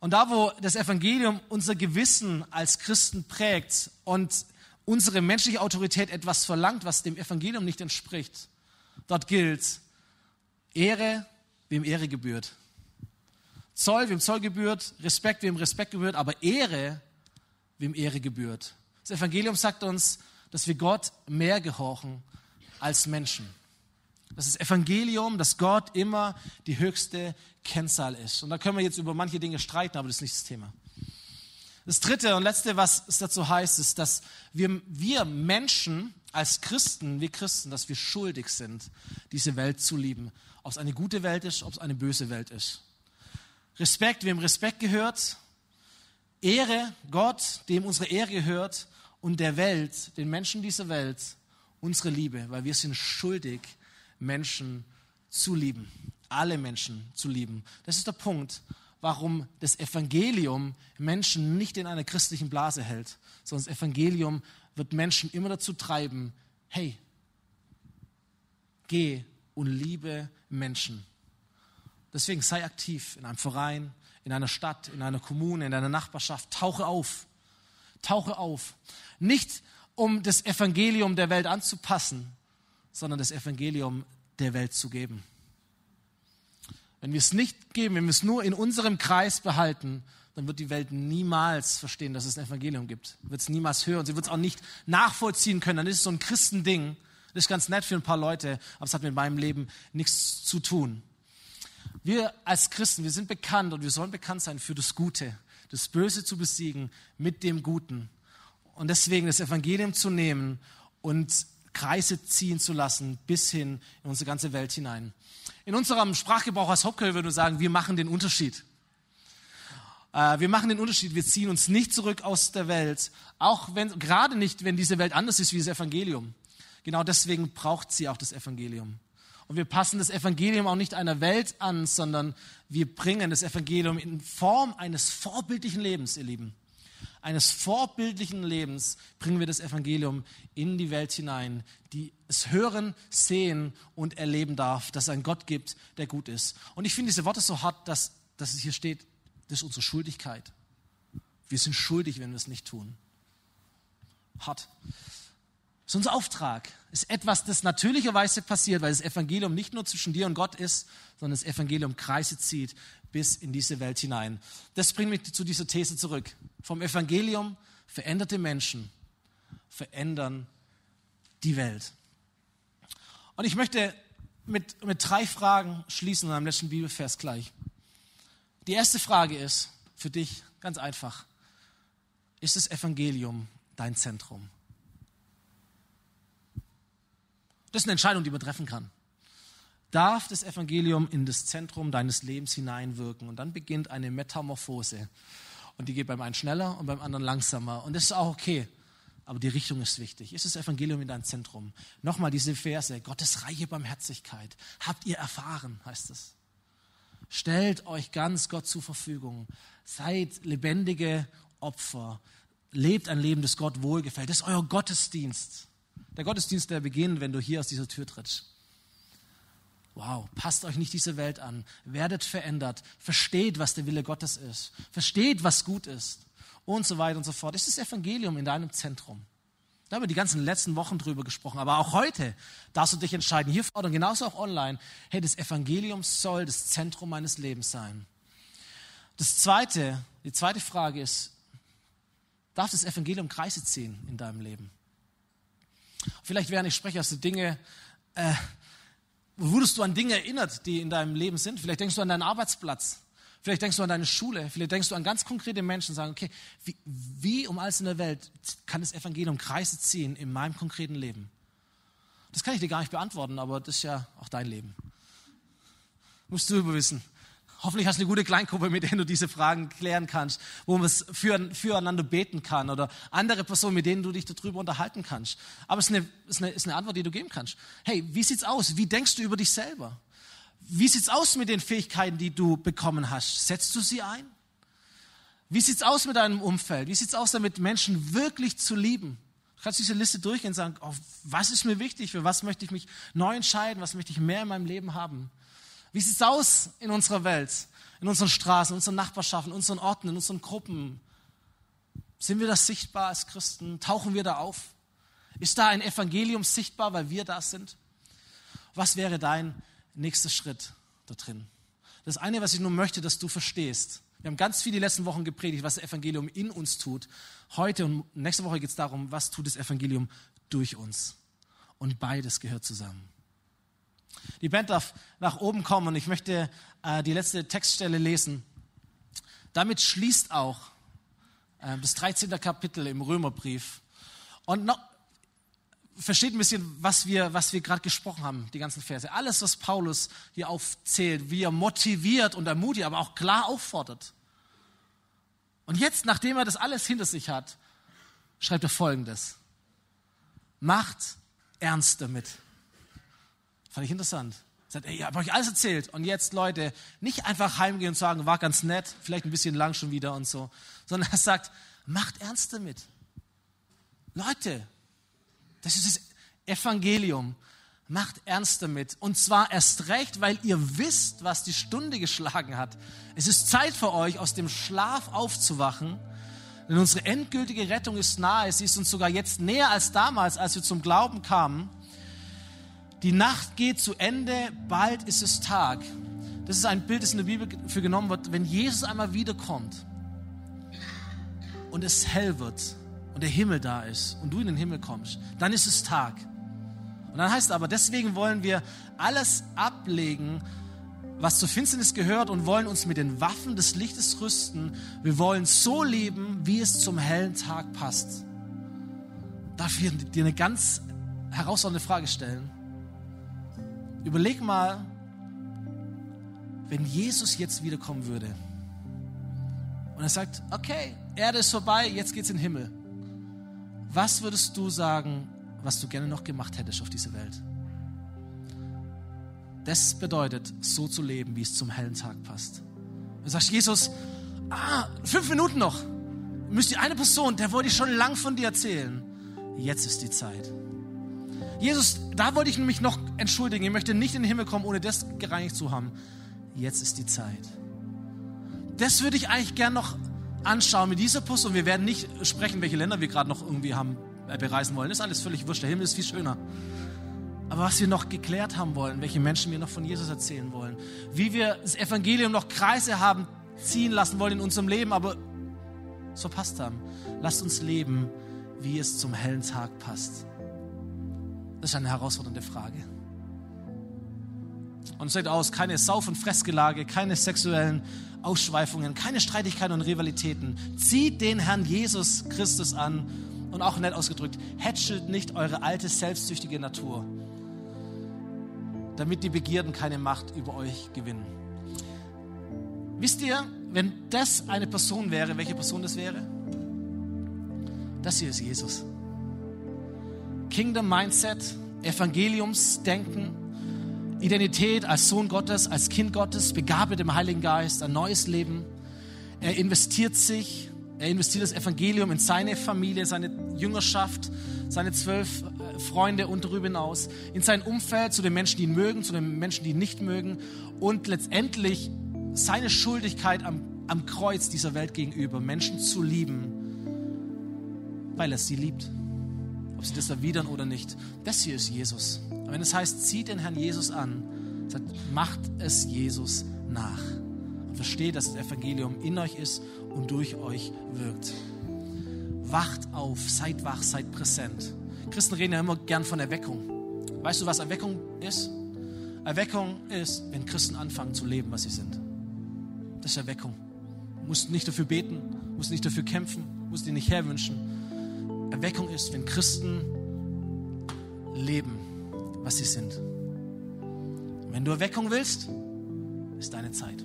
Und da, wo das Evangelium unser Gewissen als Christen prägt und unsere menschliche Autorität etwas verlangt, was dem Evangelium nicht entspricht, dort gilt Ehre, wem Ehre gebührt. Zoll, wem Zoll gebührt, Respekt, wem Respekt gebührt, aber Ehre, wem Ehre gebührt. Das Evangelium sagt uns, dass wir Gott mehr gehorchen als Menschen. Das ist Evangelium, dass Gott immer die höchste Kennzahl ist. Und da können wir jetzt über manche Dinge streiten, aber das ist nicht das Thema. Das dritte und letzte, was es dazu heißt, ist, dass wir, wir Menschen als Christen, wir Christen, dass wir schuldig sind, diese Welt zu lieben. Ob es eine gute Welt ist, ob es eine böse Welt ist. Respekt, wem Respekt gehört. Ehre, Gott, dem unsere Ehre gehört. Und der Welt, den Menschen dieser Welt, unsere Liebe, weil wir sind schuldig, Menschen zu lieben. Alle Menschen zu lieben. Das ist der Punkt, warum das Evangelium Menschen nicht in einer christlichen Blase hält, sondern das Evangelium wird Menschen immer dazu treiben, hey, geh und liebe Menschen. Deswegen sei aktiv in einem Verein, in einer Stadt, in einer Kommune, in einer Nachbarschaft. Tauche auf. Tauche auf. Nicht um das Evangelium der Welt anzupassen, sondern das Evangelium der Welt zu geben. Wenn wir es nicht geben, wenn wir es nur in unserem Kreis behalten, dann wird die Welt niemals verstehen, dass es ein Evangelium gibt. Wird es niemals hören. Sie wird es auch nicht nachvollziehen können. Dann ist es so ein Christending. Das ist ganz nett für ein paar Leute, aber es hat mit meinem Leben nichts zu tun. Wir als Christen, wir sind bekannt und wir sollen bekannt sein für das Gute. das Böse zu besiegen mit dem Guten. Und deswegen das Evangelium zu nehmen und Kreise ziehen zu lassen bis hin in unsere ganze Welt hinein. In unserem Sprachgebrauch als Hockel würde man sagen, wir machen den Unterschied. Äh, wir machen den Unterschied, wir ziehen uns nicht zurück aus der Welt, auch wenn, gerade nicht, wenn diese Welt anders ist wie das Evangelium. Genau deswegen braucht sie auch das Evangelium. Und wir passen das Evangelium auch nicht einer Welt an, sondern wir bringen das Evangelium in Form eines vorbildlichen Lebens, ihr Lieben. Eines vorbildlichen Lebens bringen wir das Evangelium in die Welt hinein, die es hören, sehen und erleben darf, dass es einen Gott gibt, der gut ist. Und ich finde diese Worte so hart, dass, dass es hier steht, das ist unsere Schuldigkeit. Wir sind schuldig, wenn wir es nicht tun. Hart. Das ist unser Auftrag. Ist etwas, das natürlicherweise passiert, weil das Evangelium nicht nur zwischen dir und Gott ist, sondern das Evangelium Kreise zieht bis in diese Welt hinein. Das bringt mich zu dieser These zurück. Vom Evangelium veränderte Menschen verändern die Welt. Und ich möchte mit, mit drei Fragen schließen in einem letzten Bibelvers gleich. Die erste Frage ist für dich ganz einfach. Ist das Evangelium dein Zentrum? Das ist eine Entscheidung, die man treffen kann. Darf das Evangelium in das Zentrum deines Lebens hineinwirken? Und dann beginnt eine Metamorphose. Und die geht beim einen schneller und beim anderen langsamer. Und das ist auch okay. Aber die Richtung ist wichtig. Ist das Evangelium in deinem Zentrum? Nochmal diese Verse. Gottes reiche Barmherzigkeit. Habt ihr erfahren, heißt es. Stellt euch ganz Gott zur Verfügung. Seid lebendige Opfer. Lebt ein Leben, das Gott wohlgefällt. Das ist euer Gottesdienst. Der Gottesdienst, der beginnt, wenn du hier aus dieser Tür trittst. Wow, passt euch nicht diese Welt an. Werdet verändert. Versteht, was der Wille Gottes ist. Versteht, was gut ist. Und so weiter und so fort. Ist das Evangelium in deinem Zentrum. Da haben wir die ganzen letzten Wochen drüber gesprochen. Aber auch heute darfst du dich entscheiden, hier und genauso auch online. Hey, das Evangelium soll das Zentrum meines Lebens sein. Das zweite, die zweite Frage ist, darf das Evangelium Kreise ziehen in deinem Leben? Vielleicht während ich spreche, hast du Dinge, äh, wurdest du an Dinge erinnert, die in deinem Leben sind. Vielleicht denkst du an deinen Arbeitsplatz. Vielleicht denkst du an deine Schule. Vielleicht denkst du an ganz konkrete Menschen und sagen, okay, wie, wie um alles in der Welt kann das Evangelium Kreise ziehen in meinem konkreten Leben? Das kann ich dir gar nicht beantworten, aber das ist ja auch dein Leben. Musst du überwissen. Hoffentlich hast du eine gute Kleingruppe, mit der du diese Fragen klären kannst, wo man es für, füreinander beten kann oder andere Personen, mit denen du dich darüber unterhalten kannst. Aber es ist eine, ist eine, ist eine Antwort, die du geben kannst. Hey, wie sieht's aus? Wie denkst du über dich selber? Wie sieht's aus mit den Fähigkeiten, die du bekommen hast? Setzt du sie ein? Wie sieht's aus mit deinem Umfeld? Wie sieht's aus damit, Menschen wirklich zu lieben? Du kannst diese Liste durchgehen und sagen, oh, was ist mir wichtig? Für was möchte ich mich neu entscheiden? Was möchte ich mehr in meinem Leben haben? Wie sieht es aus in unserer Welt, in unseren Straßen, in unseren Nachbarschaften, in unseren Orten, in unseren Gruppen? Sind wir das sichtbar als Christen? Tauchen wir da auf? Ist da ein Evangelium sichtbar, weil wir da sind? Was wäre dein nächster Schritt da drin? Das eine, was ich nur möchte, dass du verstehst. Wir haben ganz viel die letzten Wochen gepredigt, was das Evangelium in uns tut. Heute und nächste Woche geht es darum, was tut das Evangelium durch uns. Und beides gehört zusammen. Die Band darf nach oben kommen und ich möchte äh, die letzte Textstelle lesen. Damit schließt auch äh, das 13. Kapitel im Römerbrief. Und noch, versteht ein bisschen, was wir, was wir gerade gesprochen haben, die ganzen Verse. Alles, was Paulus hier aufzählt, wie er motiviert und ermutigt, aber auch klar auffordert. Und jetzt, nachdem er das alles hinter sich hat, schreibt er Folgendes. Macht ernst damit. Fand ich interessant. Sagt, ey, ich habe euch alles erzählt. Und jetzt, Leute, nicht einfach heimgehen und sagen, war ganz nett, vielleicht ein bisschen lang schon wieder und so. Sondern er sagt, macht ernst damit. Leute, das ist das Evangelium. Macht ernst damit. Und zwar erst recht, weil ihr wisst, was die Stunde geschlagen hat. Es ist Zeit für euch, aus dem Schlaf aufzuwachen. Denn unsere endgültige Rettung ist nahe. Sie ist uns sogar jetzt näher als damals, als wir zum Glauben kamen. Die Nacht geht zu Ende, bald ist es Tag. Das ist ein Bild, das in der Bibel für genommen wird. Wenn Jesus einmal wiederkommt und es hell wird und der Himmel da ist und du in den Himmel kommst, dann ist es Tag. Und dann heißt es aber, deswegen wollen wir alles ablegen, was zur Finsternis gehört und wollen uns mit den Waffen des Lichtes rüsten. Wir wollen so leben, wie es zum hellen Tag passt. Darf ich dir eine ganz herausfordernde Frage stellen? Überleg mal, wenn Jesus jetzt wiederkommen würde und er sagt, okay, Erde ist vorbei, jetzt geht's in den Himmel. Was würdest du sagen, was du gerne noch gemacht hättest auf dieser Welt? Das bedeutet, so zu leben, wie es zum hellen Tag passt. Du sagst, Jesus, ah, fünf Minuten noch. Müsst ihr eine Person, der wollte ich schon lang von dir erzählen. Jetzt ist die Zeit. Jesus, da wollte ich mich noch entschuldigen. Ich möchte nicht in den Himmel kommen, ohne das gereinigt zu haben. Jetzt ist die Zeit. Das würde ich eigentlich gern noch anschauen mit dieser Person. Wir werden nicht sprechen, welche Länder wir gerade noch irgendwie haben, äh, bereisen wollen. Das ist alles völlig wurscht. Der Himmel ist viel schöner. Aber was wir noch geklärt haben wollen, welche Menschen wir noch von Jesus erzählen wollen, wie wir das Evangelium noch Kreise haben ziehen lassen wollen in unserem Leben, aber es verpasst haben. Lasst uns leben, wie es zum hellen Tag passt. Das ist eine herausfordernde Frage. Und es sieht aus, keine Sauf- und Fressgelage, keine sexuellen Ausschweifungen, keine Streitigkeiten und Rivalitäten. Zieht den Herrn Jesus Christus an und auch nett ausgedrückt, hätschelt nicht eure alte selbstsüchtige Natur, damit die Begierden keine Macht über euch gewinnen. Wisst ihr, wenn das eine Person wäre, welche Person das wäre? Das hier ist Jesus. Kingdom Mindset, Evangeliumsdenken, Identität als Sohn Gottes, als Kind Gottes, begabt mit dem Heiligen Geist, ein neues Leben. Er investiert sich, er investiert das Evangelium in seine Familie, seine Jüngerschaft, seine zwölf äh, Freunde und darüber hinaus, in sein Umfeld, zu den Menschen, die ihn mögen, zu den Menschen, die ihn nicht mögen und letztendlich seine Schuldigkeit am, am Kreuz dieser Welt gegenüber, Menschen zu lieben, weil er sie liebt. Ob sie das erwidern oder nicht. Das hier ist Jesus. Und wenn es heißt, zieht den Herrn Jesus an, sagt, macht es Jesus nach. Und versteht, dass das Evangelium in euch ist und durch euch wirkt. Wacht auf, seid wach, seid präsent. Christen reden ja immer gern von Erweckung. Weißt du, was Erweckung ist? Erweckung ist, wenn Christen anfangen zu leben, was sie sind. Das ist Erweckung. Du musst nicht dafür beten, musst nicht dafür kämpfen, musst dir nicht herwünschen. Erweckung ist, wenn Christen leben, was sie sind. wenn du Erweckung willst, ist deine Zeit.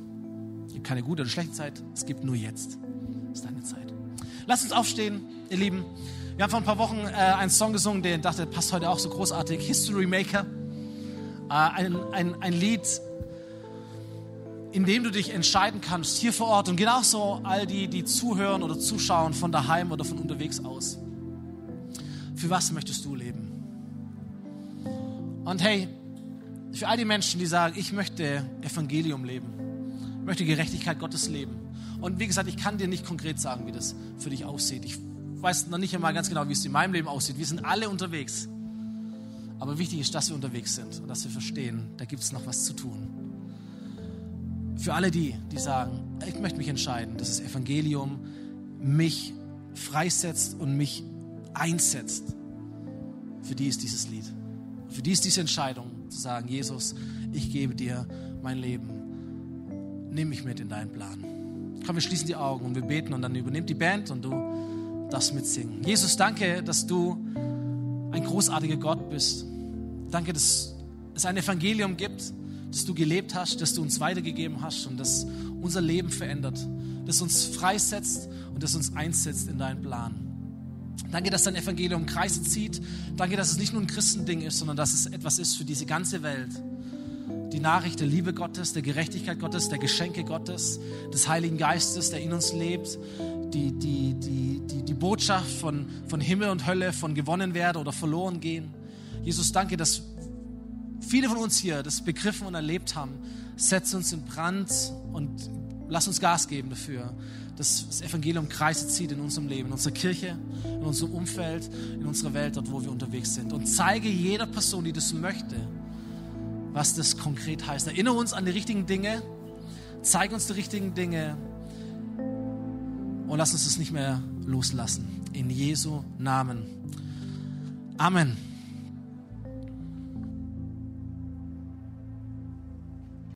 Es gibt keine gute oder schlechte Zeit, es gibt nur jetzt. Ist deine Zeit. Lass uns aufstehen, ihr Lieben. Wir haben vor ein paar Wochen äh, einen Song gesungen, der dachte, passt heute auch so großartig. History Maker. Äh, ein, ein, ein Lied, in dem du dich entscheiden kannst, hier vor Ort und genauso all die, die zuhören oder zuschauen von daheim oder von unterwegs aus. Für was möchtest du leben? Und hey, für all die Menschen, die sagen, ich möchte Evangelium leben, möchte Gerechtigkeit Gottes leben. Und wie gesagt, ich kann dir nicht konkret sagen, wie das für dich aussieht. Ich weiß noch nicht einmal ganz genau, wie es in meinem Leben aussieht. Wir sind alle unterwegs. Aber wichtig ist, dass wir unterwegs sind und dass wir verstehen, da gibt es noch was zu tun. Für alle die, die sagen, ich möchte mich entscheiden, dass das Evangelium mich freisetzt und mich einsetzt, für die ist dieses Lied. Für die ist diese Entscheidung zu sagen, Jesus, ich gebe dir mein Leben. Nimm mich mit in deinen Plan. Komm, wir schließen die Augen und wir beten und dann übernimmt die Band und du darfst mitsingen. Jesus, danke, dass du ein großartiger Gott bist. Danke, dass es ein Evangelium gibt, das du gelebt hast, das du uns weitergegeben hast und das unser Leben verändert, das uns freisetzt und das uns einsetzt in deinen Plan. Danke, dass dein Evangelium Kreise zieht. Danke, dass es nicht nur ein Christending ist, sondern dass es etwas ist für diese ganze Welt. Die Nachricht der Liebe Gottes, der Gerechtigkeit Gottes, der Geschenke Gottes, des Heiligen Geistes, der in uns lebt. Die, die, die, die, die Botschaft von, von Himmel und Hölle, von gewonnen werden oder verloren gehen. Jesus, danke, dass viele von uns hier das begriffen und erlebt haben. Setz uns in Brand und lass uns Gas geben dafür, dass das Evangelium Kreise zieht in unserem Leben, in unserer Kirche, in unserem Umfeld, in unserer Welt, dort wo wir unterwegs sind. Und zeige jeder Person, die das möchte, was das konkret heißt. Erinnere uns an die richtigen Dinge, zeige uns die richtigen Dinge und lass uns das nicht mehr loslassen. In Jesu Namen. Amen.